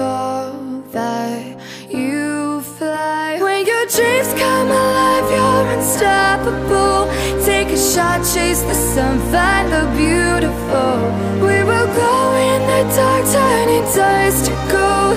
You that you fly. When your dreams come alive, you're unstoppable. Take a shot, chase the sun, find the beautiful. We will glow in the dark, turning dust to gold,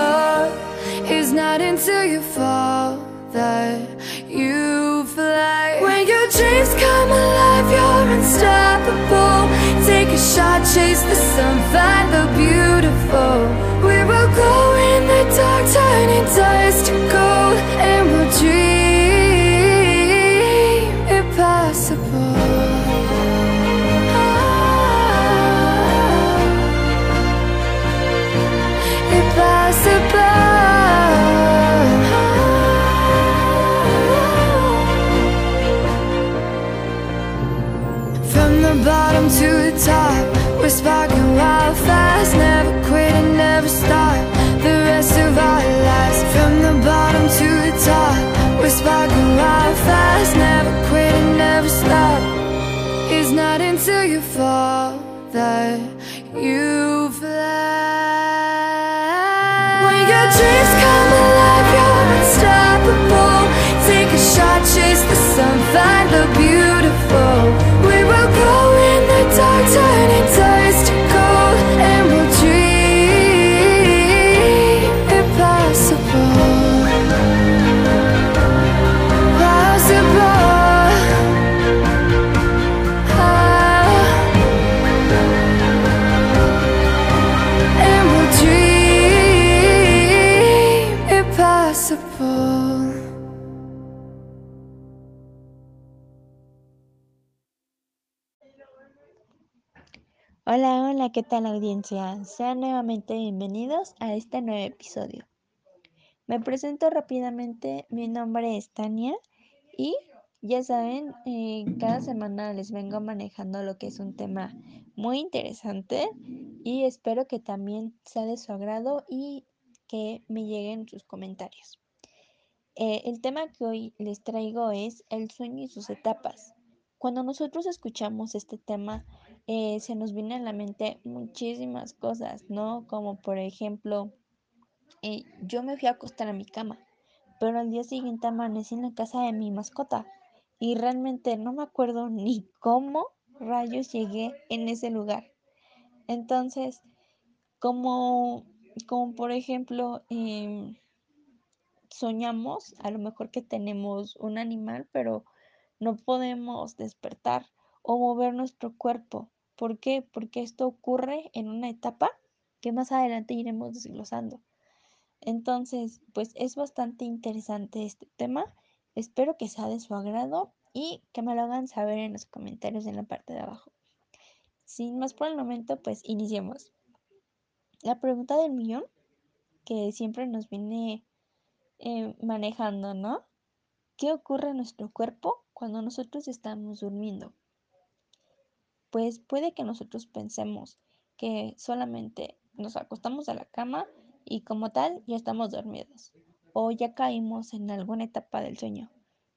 Not until you fall that you fly. When your dreams come alive, you're unstoppable. Take a shot, chase the sun, find the beautiful. We will go in the dark, turning dust to gold, and we'll dream ¿qué tal audiencia? Sean nuevamente bienvenidos a este nuevo episodio. Me presento rápidamente, mi nombre es Tania y ya saben, eh, cada semana les vengo manejando lo que es un tema muy interesante y espero que también sea de su agrado y que me lleguen sus comentarios. Eh, el tema que hoy les traigo es el sueño y sus etapas. Cuando nosotros escuchamos este tema, eh, se nos vienen a la mente muchísimas cosas, ¿no? Como por ejemplo, eh, yo me fui a acostar a mi cama, pero al día siguiente amanecí en la casa de mi mascota y realmente no me acuerdo ni cómo rayos llegué en ese lugar. Entonces, como, como por ejemplo, em, soñamos a lo mejor que tenemos un animal, pero no podemos despertar o mover nuestro cuerpo. ¿Por qué? Porque esto ocurre en una etapa que más adelante iremos desglosando. Entonces, pues es bastante interesante este tema. Espero que sea de su agrado y que me lo hagan saber en los comentarios en la parte de abajo. Sin más por el momento, pues iniciemos. La pregunta del millón que siempre nos viene eh, manejando, ¿no? ¿Qué ocurre en nuestro cuerpo cuando nosotros estamos durmiendo? Pues puede que nosotros pensemos que solamente nos acostamos a la cama y como tal ya estamos dormidos o ya caímos en alguna etapa del sueño,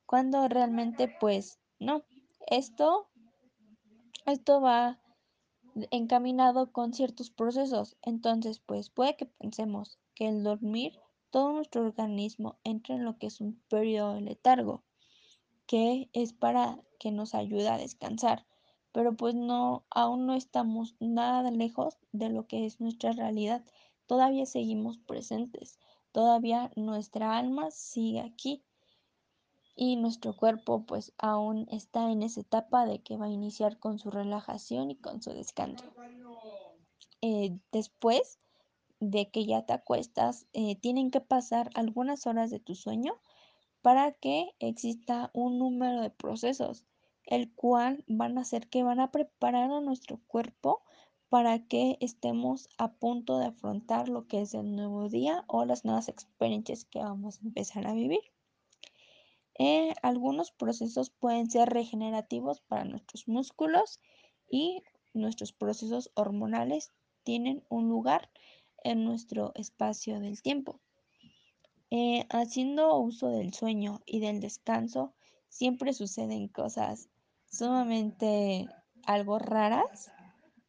cuando realmente pues no. Esto esto va encaminado con ciertos procesos. Entonces, pues puede que pensemos que el dormir, todo nuestro organismo entra en lo que es un periodo de letargo, que es para que nos ayude a descansar. Pero pues no, aún no estamos nada lejos de lo que es nuestra realidad. Todavía seguimos presentes. Todavía nuestra alma sigue aquí y nuestro cuerpo pues aún está en esa etapa de que va a iniciar con su relajación y con su descanso. Eh, después de que ya te acuestas, eh, tienen que pasar algunas horas de tu sueño para que exista un número de procesos, el cual van a hacer que van a preparar a nuestro cuerpo para que estemos a punto de afrontar lo que es el nuevo día o las nuevas experiencias que vamos a empezar a vivir. Eh, algunos procesos pueden ser regenerativos para nuestros músculos y nuestros procesos hormonales tienen un lugar en nuestro espacio del tiempo. Eh, haciendo uso del sueño y del descanso, siempre suceden cosas sumamente algo raras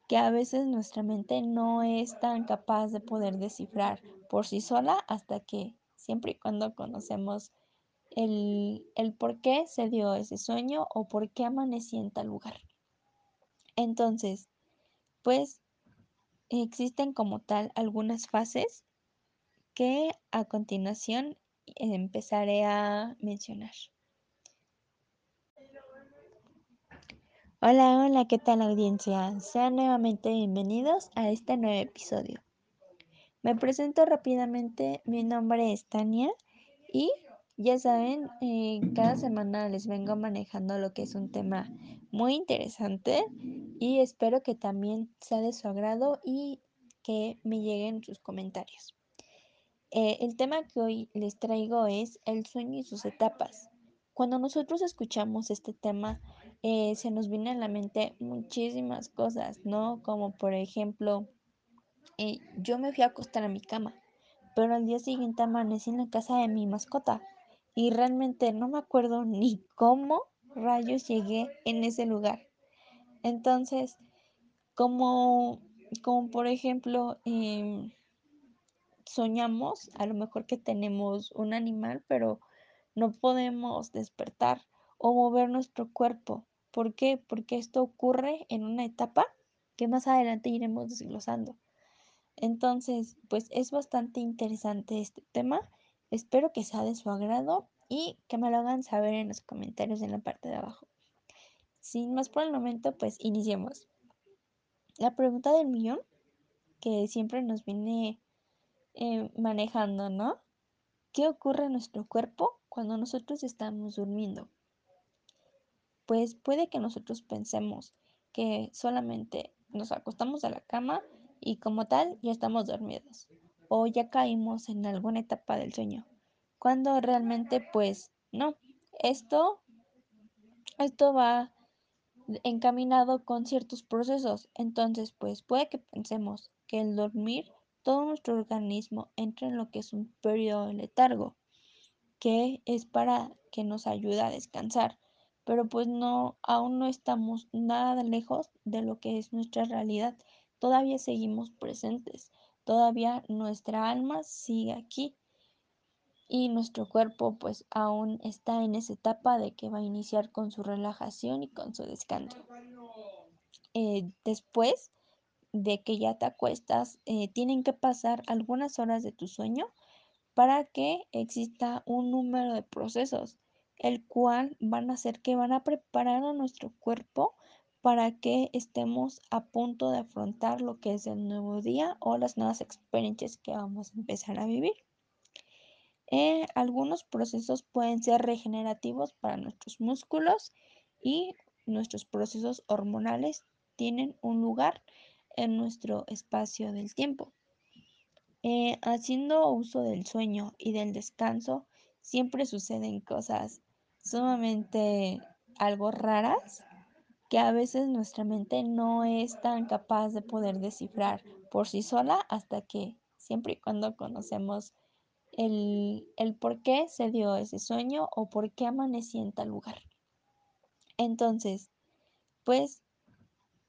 que a veces nuestra mente no es tan capaz de poder descifrar por sí sola hasta que siempre y cuando conocemos el, el por qué se dio ese sueño o por qué amanecí en tal lugar. Entonces, pues existen como tal algunas fases que a continuación empezaré a mencionar. Hola, hola, ¿qué tal audiencia? Sean nuevamente bienvenidos a este nuevo episodio. Me presento rápidamente, mi nombre es Tania y ya saben, eh, cada semana les vengo manejando lo que es un tema muy interesante y espero que también sea de su agrado y que me lleguen sus comentarios. Eh, el tema que hoy les traigo es el sueño y sus etapas. Cuando nosotros escuchamos este tema, eh, se nos viene a la mente muchísimas cosas, ¿no? Como por ejemplo, eh, yo me fui a acostar a mi cama, pero al día siguiente amanecí en la casa de mi mascota y realmente no me acuerdo ni cómo rayos llegué en ese lugar. Entonces, como, como por ejemplo, em, soñamos a lo mejor que tenemos un animal, pero no podemos despertar o mover nuestro cuerpo. ¿Por qué? Porque esto ocurre en una etapa que más adelante iremos desglosando. Entonces, pues es bastante interesante este tema. Espero que sea de su agrado y que me lo hagan saber en los comentarios en la parte de abajo. Sin más por el momento, pues iniciemos. La pregunta del millón que siempre nos viene eh, manejando, ¿no? ¿Qué ocurre en nuestro cuerpo cuando nosotros estamos durmiendo? Pues puede que nosotros pensemos que solamente nos acostamos a la cama y como tal ya estamos dormidos o ya caímos en alguna etapa del sueño, cuando realmente pues no, esto, esto va encaminado con ciertos procesos, entonces pues puede que pensemos que el dormir todo nuestro organismo entra en lo que es un periodo de letargo, que es para que nos ayude a descansar. Pero pues no, aún no estamos nada lejos de lo que es nuestra realidad. Todavía seguimos presentes. Todavía nuestra alma sigue aquí. Y nuestro cuerpo pues aún está en esa etapa de que va a iniciar con su relajación y con su descanso. Eh, después de que ya te acuestas, eh, tienen que pasar algunas horas de tu sueño para que exista un número de procesos, el cual van a hacer que van a preparar a nuestro cuerpo para que estemos a punto de afrontar lo que es el nuevo día o las nuevas experiencias que vamos a empezar a vivir. Eh, algunos procesos pueden ser regenerativos para nuestros músculos y nuestros procesos hormonales tienen un lugar en nuestro espacio del tiempo. Eh, haciendo uso del sueño y del descanso, siempre suceden cosas sumamente algo raras que a veces nuestra mente no es tan capaz de poder descifrar por sí sola hasta que siempre y cuando conocemos el, el por qué se dio ese sueño o por qué amanecí en tal lugar. Entonces, pues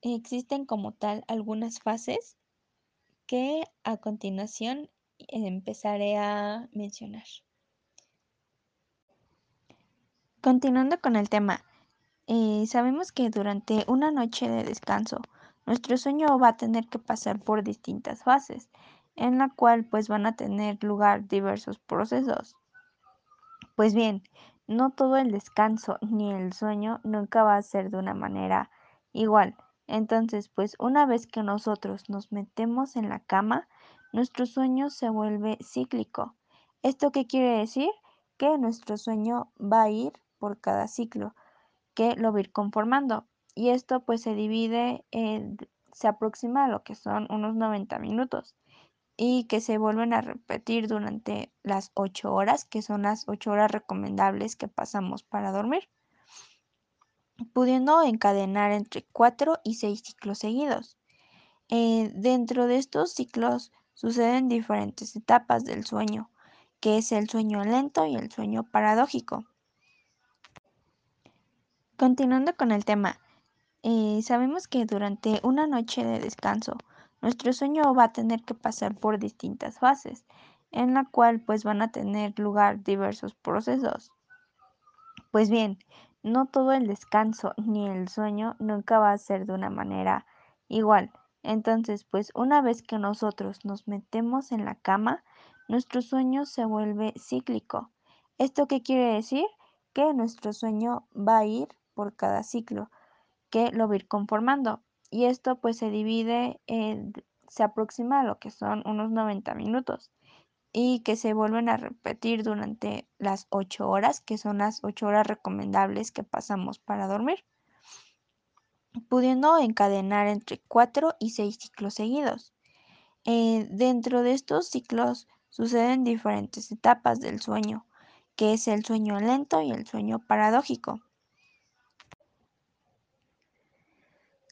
existen como tal algunas fases que a continuación empezaré a mencionar. Continuando con el tema, eh, sabemos que durante una noche de descanso, nuestro sueño va a tener que pasar por distintas fases, en la cual pues van a tener lugar diversos procesos. Pues bien, no todo el descanso ni el sueño nunca va a ser de una manera igual. Entonces, pues una vez que nosotros nos metemos en la cama, nuestro sueño se vuelve cíclico. ¿Esto qué quiere decir? Que nuestro sueño va a ir por cada ciclo, que lo va a ir conformando. Y esto pues se divide, se aproxima a lo que son unos 90 minutos y que se vuelven a repetir durante las 8 horas, que son las 8 horas recomendables que pasamos para dormir, pudiendo encadenar entre 4 y 6 ciclos seguidos. Eh, dentro de estos ciclos suceden diferentes etapas del sueño, que es el sueño lento y el sueño paradójico. Continuando con el tema, eh, sabemos que durante una noche de descanso, nuestro sueño va a tener que pasar por distintas fases, en la cual pues van a tener lugar diversos procesos. Pues bien, no todo el descanso ni el sueño nunca va a ser de una manera igual. Entonces, pues una vez que nosotros nos metemos en la cama, nuestro sueño se vuelve cíclico. ¿Esto qué quiere decir? Que nuestro sueño va a ir por cada ciclo, que lo va a ir conformando. Y esto pues se divide, se aproxima a lo que son unos 90 minutos y que se vuelven a repetir durante las 8 horas, que son las 8 horas recomendables que pasamos para dormir, pudiendo encadenar entre 4 y 6 ciclos seguidos. Eh, dentro de estos ciclos suceden diferentes etapas del sueño, que es el sueño lento y el sueño paradójico.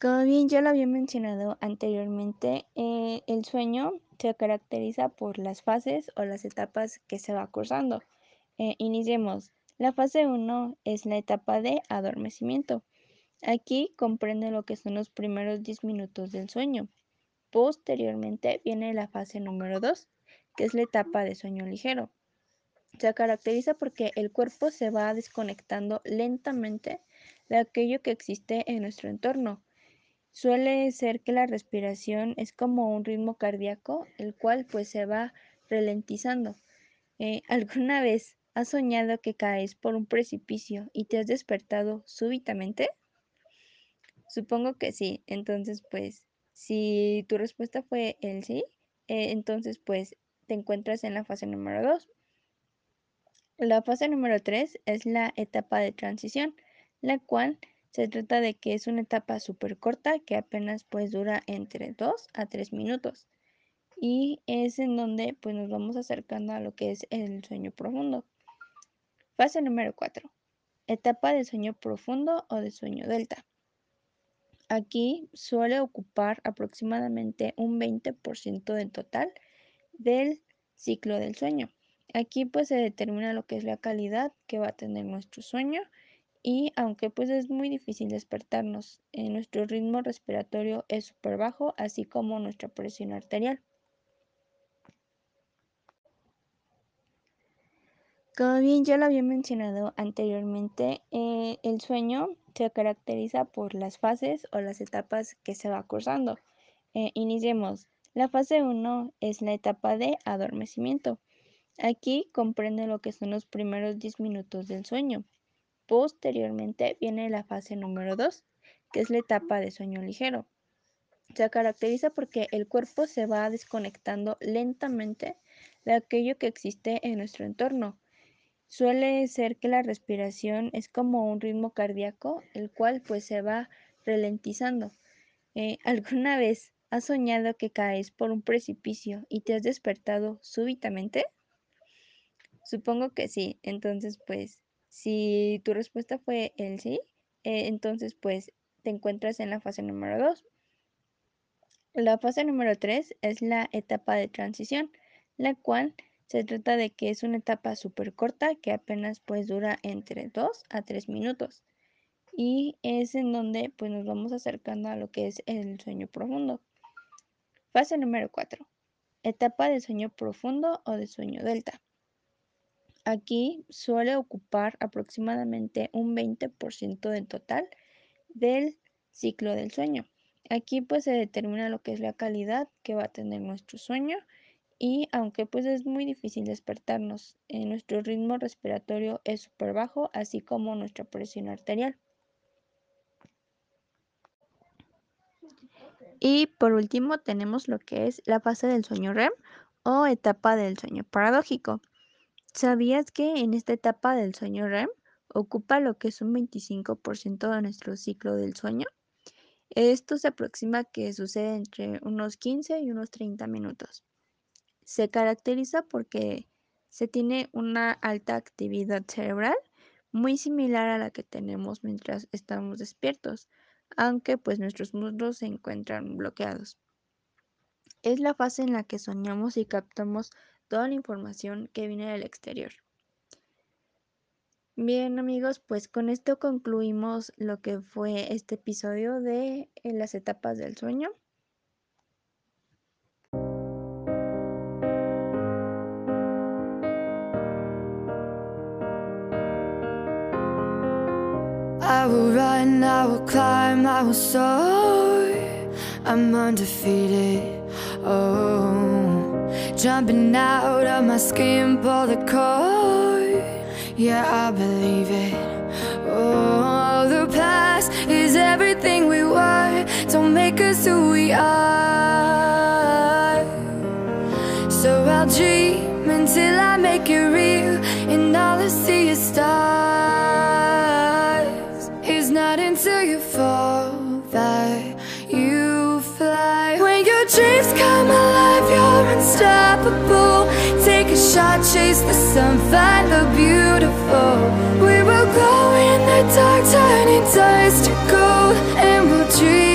Como bien ya lo había mencionado anteriormente, eh, el sueño se caracteriza por las fases o las etapas que se va cursando. Eh, iniciemos. La fase 1 es la etapa de adormecimiento. Aquí comprende lo que son los primeros 10 minutos del sueño. Posteriormente viene la fase número 2, que es la etapa de sueño ligero. Se caracteriza porque el cuerpo se va desconectando lentamente de aquello que existe en nuestro entorno Suele ser que la respiración es como un ritmo cardíaco, el cual pues se va ralentizando. Eh, ¿Alguna vez has soñado que caes por un precipicio y te has despertado súbitamente? Supongo que sí. Entonces, pues, si tu respuesta fue el sí, eh, entonces pues te encuentras en la fase número 2. La fase número 3 es la etapa de transición, la cual se trata de que es una etapa súper corta que apenas pues dura entre 2 a 3 minutos y es en donde pues nos vamos acercando a lo que es el sueño profundo. Fase número 4. Etapa de sueño profundo o de sueño delta. Aquí suele ocupar aproximadamente un 20% del total del ciclo del sueño. Aquí pues se determina lo que es la calidad que va a tener nuestro sueño y aunque pues es muy difícil despertarnos, eh, nuestro ritmo respiratorio es súper bajo, así como nuestra presión arterial. Como bien ya lo había mencionado anteriormente, eh, el sueño se caracteriza por las fases o las etapas que se va cursando. Eh, iniciemos. La fase 1 es la etapa de adormecimiento. Aquí comprende lo que son los primeros 10 minutos del sueño. Posteriormente viene la fase número 2, que es la etapa de sueño ligero. Se caracteriza porque el cuerpo se va desconectando lentamente de aquello que existe en nuestro entorno. Suele ser que la respiración es como un ritmo cardíaco, el cual pues se va ralentizando. Eh, ¿Alguna vez has soñado que caes por un precipicio y te has despertado súbitamente? Supongo que sí. Entonces, pues si tu respuesta fue el sí, eh, entonces pues te encuentras en la fase número 2. La fase número 3 es la etapa de transición, la cual se trata de que es una etapa súper corta que apenas pues dura entre 2 a 3 minutos y es en donde pues nos vamos acercando a lo que es el sueño profundo. Fase número 4. Etapa de sueño profundo o de sueño delta. Aquí suele ocupar aproximadamente un 20% del total del ciclo del sueño. Aquí pues se determina lo que es la calidad que va a tener nuestro sueño y aunque pues es muy difícil despertarnos, eh, nuestro ritmo respiratorio es súper bajo, así como nuestra presión arterial. Y por último tenemos lo que es la fase del sueño REM o etapa del sueño paradójico. ¿Sabías que en esta etapa del sueño REM ocupa lo que es un 25% de nuestro ciclo del sueño? Esto se aproxima que sucede entre unos 15 y unos 30 minutos. Se caracteriza porque se tiene una alta actividad cerebral muy similar a la que tenemos mientras estamos despiertos, aunque pues nuestros muslos se encuentran bloqueados. Es la fase en la que soñamos y captamos toda la información que viene del exterior. Bien amigos, pues con esto concluimos lo que fue este episodio de eh, las etapas del sueño. I will run, I will climb, I will soar. I'm undefeated. Oh, jumping out of my skin, pull the cord. Yeah, I believe it. Oh, the past is everything we were. Don't make us who we are. So I'll dream until I make it real, and all I see is stars. Unstoppable. Take a shot, chase the sun, find the beautiful. We will glow in the dark, turning dust to gold, and we'll dream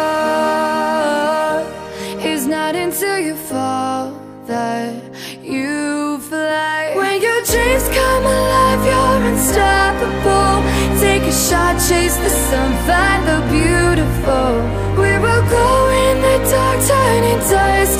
Shot, chase the sun, find the beautiful. We will go in the dark, turning dust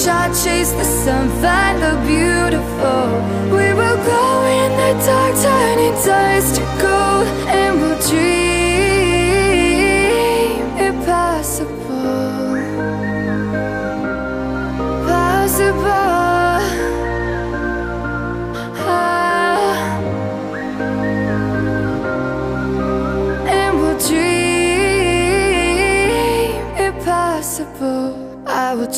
A shot, chase the sun, find the beautiful. We will glow in the dark, turning dust to gold, and we'll dream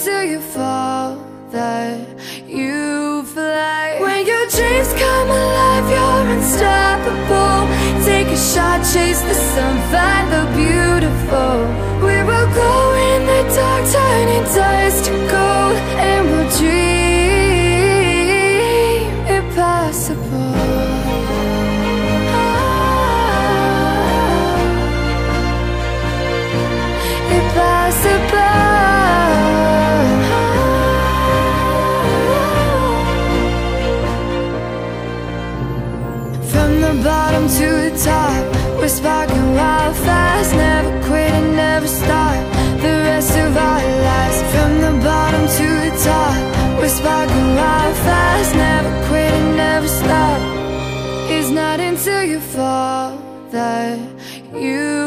Until you fall that you fly. When your dreams come alive, you're unstoppable. Take a shot, chase the sun, that you